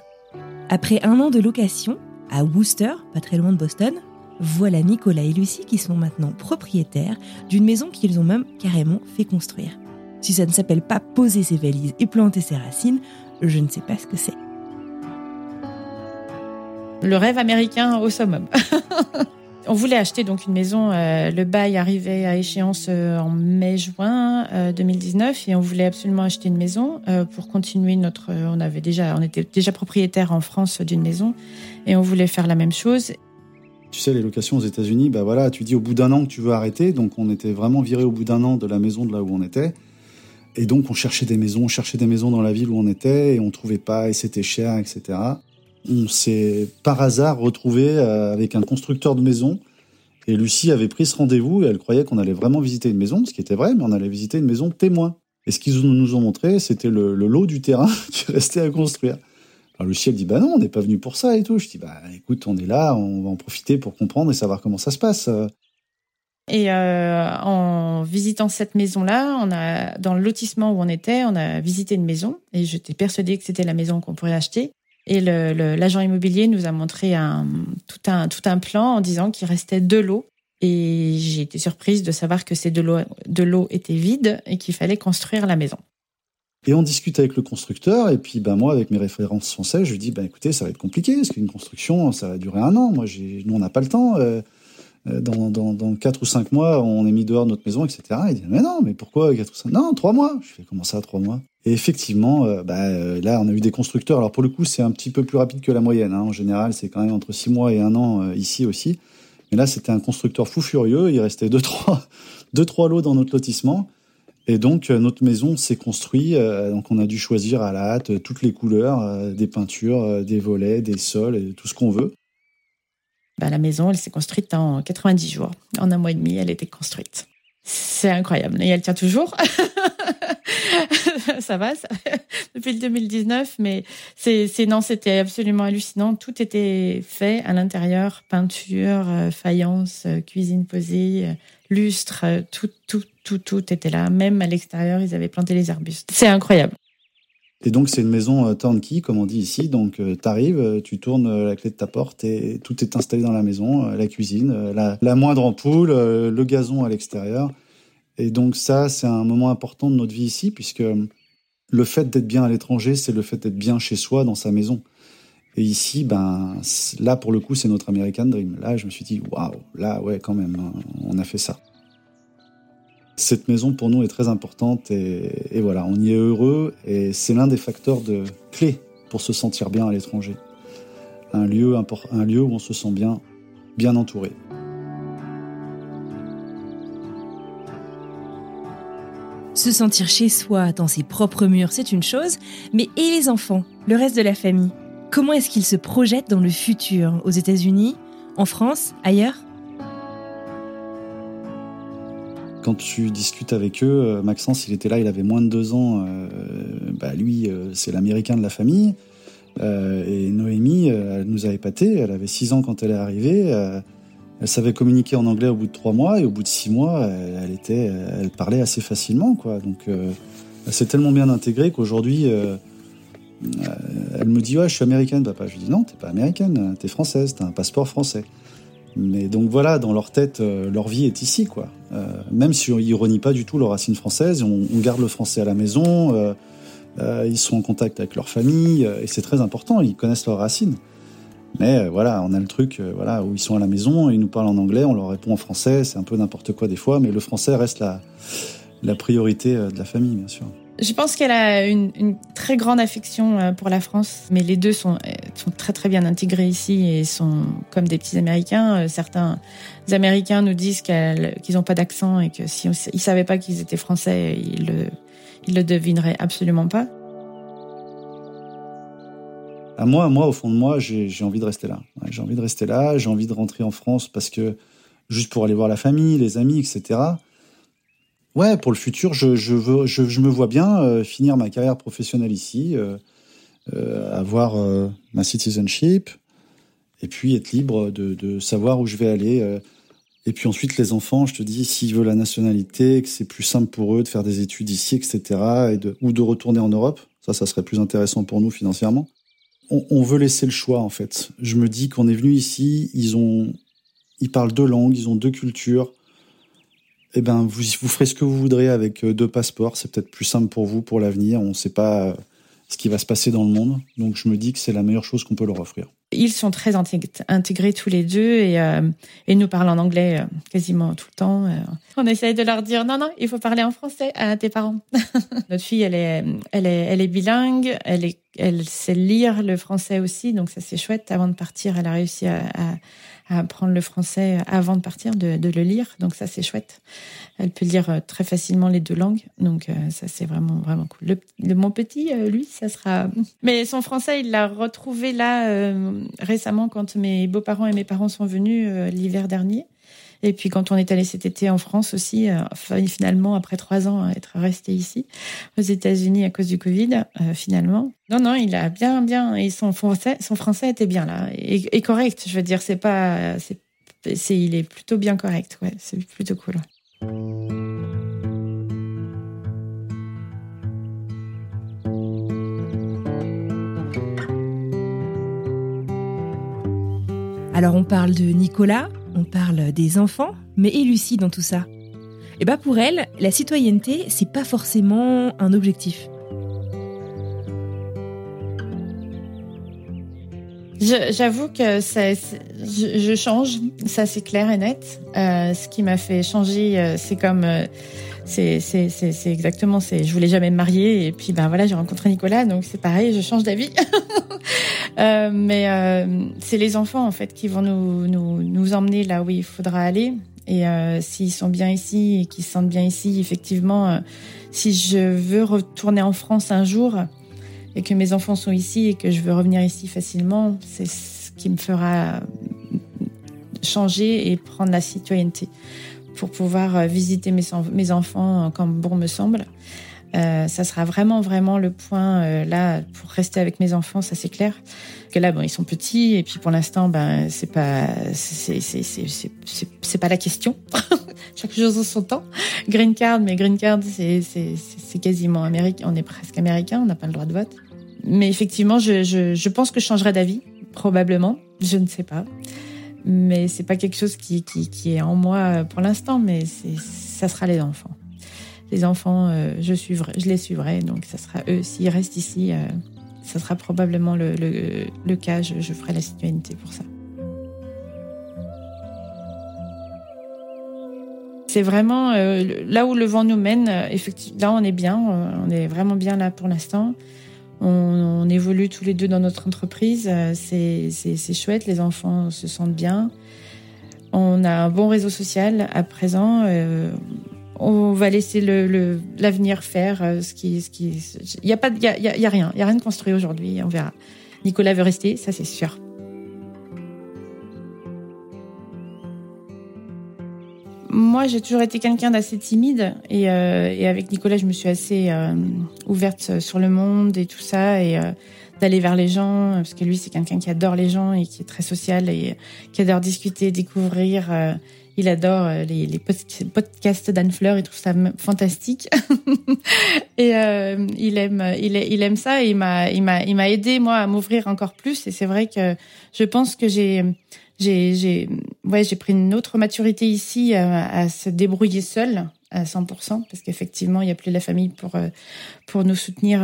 Après un an de location, à Worcester, pas très loin de Boston, voilà Nicolas et Lucie qui sont maintenant propriétaires d'une maison qu'ils ont même carrément fait construire. Si ça ne s'appelle pas poser ses valises et planter ses racines, je ne sais pas ce que c'est. Le rêve américain au summum. On voulait acheter donc une maison. Euh, le bail arrivait à échéance euh, en mai-juin 2019 euh, et on voulait absolument acheter une maison pour continuer notre. On avait déjà, on était déjà propriétaire en France d'une maison et on voulait faire la même chose. Tu sais, les locations aux États-Unis, bah voilà, tu dis au bout d'un an que tu veux arrêter. Donc on était vraiment viré au bout d'un an de la maison de là où on était. Et donc on cherchait des maisons, on cherchait des maisons dans la ville où on était et on trouvait pas et c'était cher, etc on s'est par hasard retrouvé euh, avec un constructeur de maison. Et Lucie avait pris ce rendez-vous et elle croyait qu'on allait vraiment visiter une maison, ce qui était vrai, mais on allait visiter une maison témoin. Et ce qu'ils nous ont montré, c'était le, lot du terrain qui restait à construire. Alors Lucie, elle dit, bah non, on n'est pas venu pour ça et tout. Je dis, bah écoute, on est là, on va en profiter pour comprendre et savoir comment ça se passe. Et euh, en visitant cette maison-là, on a dans le lotissement où on était, on a visité une maison et j'étais persuadée que c'était la maison qu'on pourrait acheter. Et l'agent immobilier nous a montré tout, un, plan en disant qu'il restait deux lots. Et j'ai été surprise de savoir que ces deux lots, étaient vides et qu'il fallait construire la maison. Et on discute avec le constructeur, et puis ben moi, avec mes références françaises, je lui dis ben écoutez, ça va être compliqué, parce qu'une construction, ça va durer un an. Moi, nous, on n'a pas le temps. Euh, euh, dans, dans, dans 4 ou 5 mois, on est mis dehors de notre maison, etc. Il dit, mais non, mais pourquoi 4 ou 5 Non, 3 mois. Je fais, comment ça, 3 mois? Et effectivement, euh, bah, euh, là, on a eu des constructeurs. Alors, pour le coup, c'est un petit peu plus rapide que la moyenne. Hein. En général, c'est quand même entre 6 mois et 1 an ici aussi. Mais là, c'était un constructeur fou furieux. Il restait 2-3 deux, trois, deux, trois lots dans notre lotissement. Et donc, notre maison s'est construite. donc, on a dû choisir à la hâte toutes les couleurs, des peintures, des volets, des sols, et tout ce qu'on veut. Bah, la maison, elle s'est construite en 90 jours. En un mois et demi, elle était construite. C'est incroyable. Et elle tient toujours. ça va, ça, depuis le 2019, mais c'est, non, c'était absolument hallucinant. Tout était fait à l'intérieur, peinture, euh, faïence, euh, cuisine posée, euh, lustre, tout, tout, tout, tout était là. Même à l'extérieur, ils avaient planté les arbustes. C'est incroyable. Et donc, c'est une maison turnkey, comme on dit ici. Donc, tu arrives, euh, tu tournes la clé de ta porte et tout est installé dans la maison, la cuisine, la, moindre ampoule, le gazon à l'extérieur. Et donc, ça, c'est un moment important de notre vie ici, puisque le fait d'être bien à l'étranger, c'est le fait d'être bien chez soi, dans sa maison. Et ici, ben, là, pour le coup, c'est notre American Dream. Là, je me suis dit, waouh, là, ouais, quand même, hein, on a fait ça. Cette maison pour nous est très importante et, voilà, on y est heureux et c'est l'un des facteurs de clé pour se sentir bien à l'étranger. Un lieu, un lieu où on se sent bien, bien entouré. Se sentir chez soi, dans ses propres murs, c'est une chose, mais et les enfants, le reste de la famille? Comment est-ce qu'ils se projettent dans le futur? Aux États-Unis? En France? Ailleurs? Quand tu discutes avec eux, euh, Maxence, il était là, il avait moins de deux ans. Euh, bah lui, euh, c'est l'américain de la famille. et Noémie, elle nous a épaté. Elle avait six ans quand elle est arrivée. Elle savait communiquer en anglais au bout de trois mois et au bout de six mois, elle, était, elle parlait assez facilement, quoi. Donc, elle s'est tellement bien intégrée qu'aujourd'hui, elle me dit ouais, je suis américaine, papa. Je lui dis non, t'es pas américaine, t'es française, t'as un passeport français. Mais donc voilà, dans leur tête, euh, leur vie est ici, quoi. Euh, même si on ironie pas du tout leurs racines françaises, on, on garde le français à la maison, euh, euh ils sont en contact avec leur famille, et c'est très important, ils connaissent leurs racines. Mais voilà, on a le truc, voilà, où ils sont à la maison, ils nous parlent en anglais, on leur répond en français, c'est un peu n'importe quoi des fois, mais le français reste la, la priorité de la famille, bien sûr. Je pense qu'elle a une, une, très grande affection euh, pour la France, mais les deux sont, euh, sont très très bien intégrés ici et sont comme des petits Américains. Euh, certains Américains nous disent qu'ils n'ont pas d'accent et que si ils savaient pas qu'ils étaient français, ils le, ils le devineraient absolument pas. À moi, moi, au fond de moi, j'ai envie de rester là. J'ai envie de rester là. J'ai envie de rentrer en France parce que juste pour aller voir la famille, les amis, etc. Ouais, pour le futur, je, je, veux, je, je me vois bien euh, finir ma carrière professionnelle ici, euh, euh, avoir ma citizenship, et puis être libre de, de, savoir où je vais aller. et puis ensuite, les enfants, je te dis, s'ils veulent la nationalité, que c'est plus simple pour eux de faire des études ici, etc., et de, ou de retourner en Europe, ça, ça serait plus intéressant pour nous financièrement. On, on veut laisser le choix, en fait. Je me dis qu'on est venu ici, ils ont, ils parlent deux langues, ils ont deux cultures eh ben, vous, vous ferez ce que vous voudrez avec euh, deux passeports. C'est peut-être plus simple pour vous pour l'avenir. On ne sait pas euh, ce qui va se passer dans le monde. Donc, je me dis que c'est la meilleure chose qu'on peut leur offrir. Ils sont très intégrés tous les deux et, euh, nous parlent en anglais euh, quasiment tout le temps. On essaye de leur dire non, non, il faut parler en français à tes parents. Notre fille, elle est, elle est, elle est bilingue. Elle est, elle sait lire le français aussi. Donc, ça, c'est chouette. Avant de partir, elle a réussi à à apprendre le français avant de partir, de, de le lire. Donc ça, c'est chouette. Elle peut lire euh, très facilement les deux langues. Donc euh, ça, c'est vraiment, vraiment cool. Le, mon petit, euh, lui, ça sera... Mais son français, il l'a retrouvé là récemment quand mes beaux-parents et mes parents sont venus l'hiver dernier. Et puis quand on est allé cet été en France aussi, euh, finalement après trois ans à être resté ici aux États-Unis à cause du Covid, euh, finalement. Non, non, il a bien, bien, et son français, son français était bien là et, correct. Je veux dire, c'est pas, c'est, c'est, il est plutôt bien correct. Ouais, c'est plutôt cool. Alors on parle de Nicolas, on parle des enfants, mais et dans tout ça? Eh bien pour elle, la citoyenneté, c'est pas forcément un objectif. J'avoue que je, change, ça c'est clair et net. Euh, ce qui m'a fait changer, euh, c'est comme, euh, c'est exactement, c'est, je voulais jamais me marier et puis ben voilà, j'ai rencontré Nicolas, donc c'est pareil, je change d'avis. Euh, mais euh, c'est les enfants en fait qui vont nous, nous, nous emmener là où il faudra aller. Et euh, s'ils sont bien ici et qu'ils se sentent bien ici, effectivement, euh, si je veux retourner en France un jour et que mes enfants sont ici et que je veux revenir ici facilement, c'est ce qui me fera changer et prendre la citoyenneté. Pour pouvoir visiter mes, enfants comme bon me semble. Euh, ça sera vraiment, vraiment le point euh, là pour rester avec mes enfants, ça c'est clair. Que là, bon, ils sont petits et puis pour l'instant, ben c'est pas, c'est c'est c'est c'est pas la question. Chaque chose en son temps. Green card, mais green card, c'est c'est c'est quasiment américain. On est presque américain, on n'a pas le droit de vote. Mais effectivement, je je je pense que je changerai d'avis, probablement. Je ne sais pas. Mais c'est pas quelque chose qui, qui, qui est en moi pour l'instant, mais ça sera les enfants les enfants, euh, je, suivrai, je les suivrai. Donc, ça sera eux. S'ils restent ici, euh, ça sera probablement le, le, cas. Je, ferai la citoyenneté pour ça. C'est vraiment euh, là où le vent nous mène. Effectivement, là, on est bien. On est vraiment bien là pour l'instant. On, évolue tous les deux dans notre entreprise. C'est chouette. Les enfants se sentent bien. On a un bon réseau social à présent on va laisser l'avenir faire euh, ce qui ce qui il y a y a, a, rien il y a rien de construit aujourd'hui on verra Nicolas veut rester ça c'est sûr moi j'ai toujours été quelqu'un d'assez timide et, euh, et, avec Nicolas je me suis assez euh, ouverte sur le monde et tout ça et d'aller vers les gens parce que lui c'est quelqu'un qui adore les gens et qui est très social et qui adore discuter découvrir il adore euh, les, les podcasts d'Anne Fleur, il trouve ça fantastique. et euh, il aime, il aime ça. Et il m'a, il m'a, il m'a aidé moi à m'ouvrir encore plus. Et c'est vrai que je pense que j'ai, j'ai, j'ai, ouais, j'ai pris une autre maturité ici à, à se débrouiller seule à 100% parce qu'effectivement il n'y a plus la famille pour euh, pour nous soutenir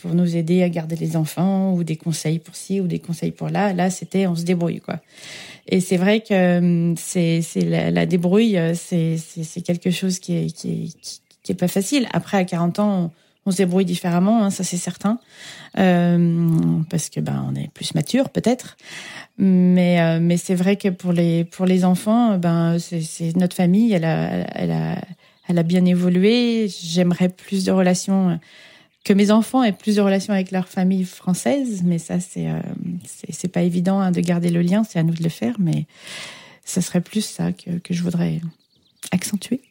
pour nous aider à garder les enfants ou des conseils pour ci ou des conseils pour là là c'était on se débrouille quoi et c'est vrai que c'est c'est la, débrouille, euh, c'est c'est quelque chose qui est qui est qui est pas facile. Après à 40 ans, se débrouille différemment, hein, ça c'est certain, euh, parce que ben on est plus mature peut-être. Mais euh, mais c'est vrai que pour les pour les enfants, ben c'est notre famille, elle a elle a bien évolué. J'aimerais plus de relations que mes enfants aient plus de relations avec leur famille française, mais ça c'est euh, c'est pas évident hein, de garder le lien, c'est à nous de le faire, mais ça serait plus ça que, que je voudrais accentuer.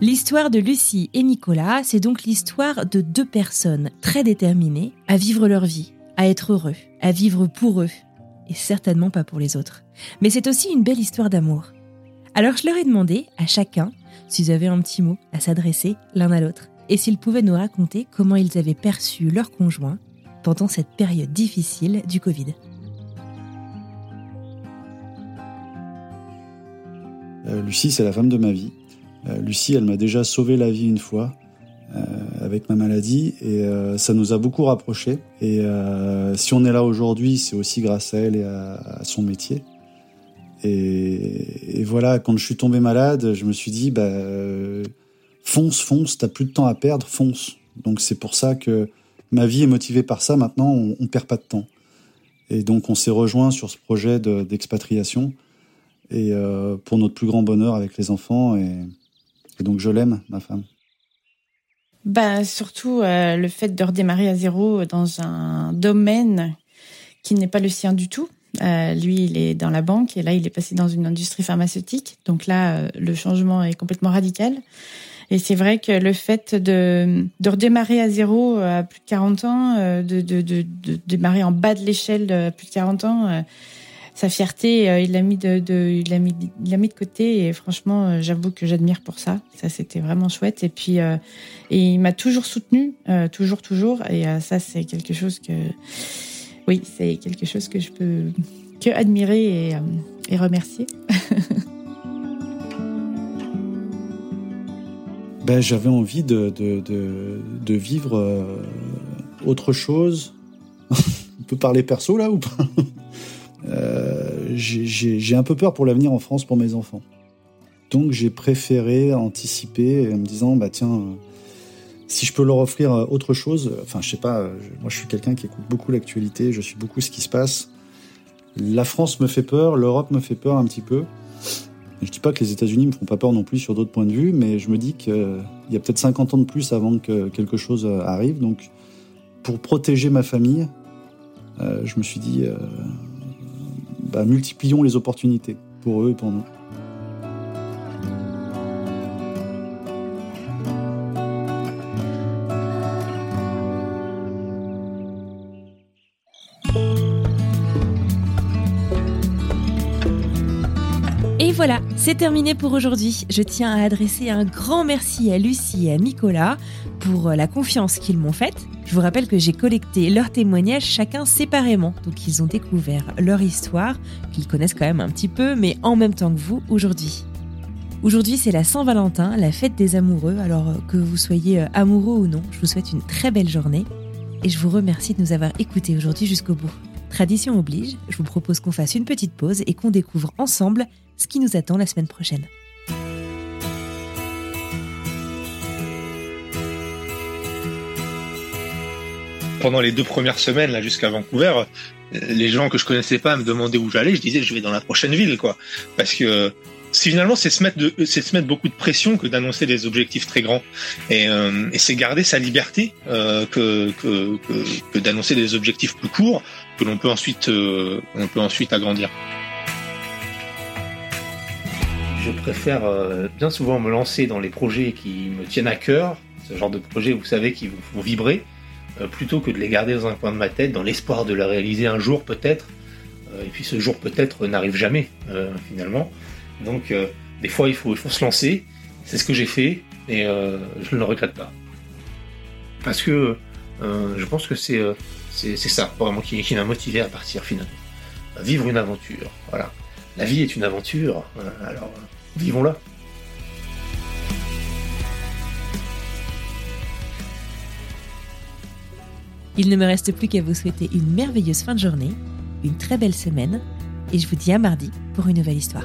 L'histoire de Lucie et Nicolas, c'est donc l'histoire de deux personnes très déterminées à vivre leur vie, à être heureux, à vivre pour eux, et certainement pas pour les autres. Mais c'est aussi une belle histoire d'amour. Alors je leur ai demandé à chacun s'ils avaient un petit mot à s'adresser l'un à l'autre et s'ils pouvaient nous raconter comment ils avaient perçu leur conjoint pendant cette période difficile du Covid. Euh, Lucie, c'est la femme de ma vie. Euh, Lucie, elle m'a déjà sauvé la vie une fois euh, avec ma maladie et ça nous a beaucoup rapprochés. Et si on est là aujourd'hui, c'est aussi grâce à elle et à son métier. Et, et, voilà, quand je suis tombé malade, je me suis dit, bah, fonce, fonce, t'as plus de temps à perdre, fonce. Donc c'est pour ça que ma vie est motivée par ça. Maintenant, on, on perd pas de temps. Et donc on s'est rejoint sur ce projet d'expatriation et euh, pour notre plus grand bonheur avec les enfants. Et, donc je l'aime, ma femme. Ben surtout euh, le fait de redémarrer à zéro dans un domaine qui n'est pas le sien du tout. Euh, lui, il est dans la banque et là, il est passé dans une industrie pharmaceutique. Donc là, euh, le changement est complètement radical. Et c'est vrai que le fait de, redémarrer à zéro à plus de 40 ans, de démarrer en bas de l'échelle à plus de 40 ans, sa fierté, il l'a mis de, de, il l'a mis, il l'a mis de côté. Et franchement, j'avoue que j'admire pour ça. Ça, c'était vraiment chouette. Et puis, et il m'a toujours soutenu, toujours, toujours. Et ça, c'est quelque chose que oui, c'est quelque chose que je peux que admirer et, euh, remercier. ben, j'avais envie de, de, vivre euh, autre chose. On peut parler perso là ou pas? euh, J'ai un peu peur pour l'avenir en France pour mes enfants. Donc j'ai préféré anticiper en me disant bah tiens si je peux leur offrir euh, autre chose, enfin, je sais pas, euh, moi je suis quelqu'un qui écoute beaucoup l'actualité, je suis beaucoup ce qui se passe. La France me fait peur, l'Europe me fait peur un petit peu. Je dis pas que les États-Unis me font pas peur non plus sur d'autres points de vue, mais je me dis qu'il y a peut-être 50 ans de plus avant que quelque chose euh, arrive. Donc, pour protéger ma famille, je me suis dit, bah, multiplions les opportunités pour eux et pour nous. voilà, c'est terminé pour aujourd'hui. Je tiens à adresser un grand merci à Lucie et à Nicolas pour la confiance qu'ils m'ont faite. Je vous rappelle que j'ai collecté leurs témoignages chacun séparément. Donc ils ont découvert leur histoire, qu'ils connaissent quand même un petit peu, mais en même temps que vous aujourd'hui. Aujourd'hui, c'est la Saint-Valentin, la fête des amoureux. Alors que vous soyez amoureux ou non, je vous souhaite une très belle journée. Et je vous remercie de nous avoir écoutés aujourd'hui jusqu'au bout. Tradition oblige, je vous propose qu'on fasse une petite pause et qu'on découvre ensemble ce qui nous attend la semaine prochaine. Pendant les deux premières semaines, là, jusqu'à Vancouver, les gens que je connaissais pas me demandaient où j'allais. Je disais, je vais dans la prochaine ville, quoi. Parce que finalement, c'est se mettre de, c'est se mettre beaucoup de pression que d'annoncer des objectifs très grands. Et, euh, c'est garder sa liberté euh, que, d'annoncer des objectifs plus courts que l'on peut ensuite, euh, on peut ensuite agrandir je préfère euh, bien souvent me lancer dans les projets qui me tiennent à cœur, ce genre de projets, vous savez, qui vous font vibrer, euh, plutôt que de les garder dans un coin de ma tête, dans l'espoir de les réaliser un jour peut-être. Euh, et puis ce jour peut-être n'arrive jamais, finalement. Donc des fois, il faut, il faut se lancer. C'est ce que j'ai fait et je ne le regrette pas. Parce que je pense que c'est ça, vraiment, qui, qui m'a motivé à partir finalement. Vivre une aventure, voilà. La vie est une aventure, alors Vivons-la. Il ne me reste plus qu'à vous souhaiter une merveilleuse fin de journée, une très belle semaine, et je vous dis à mardi pour une nouvelle histoire.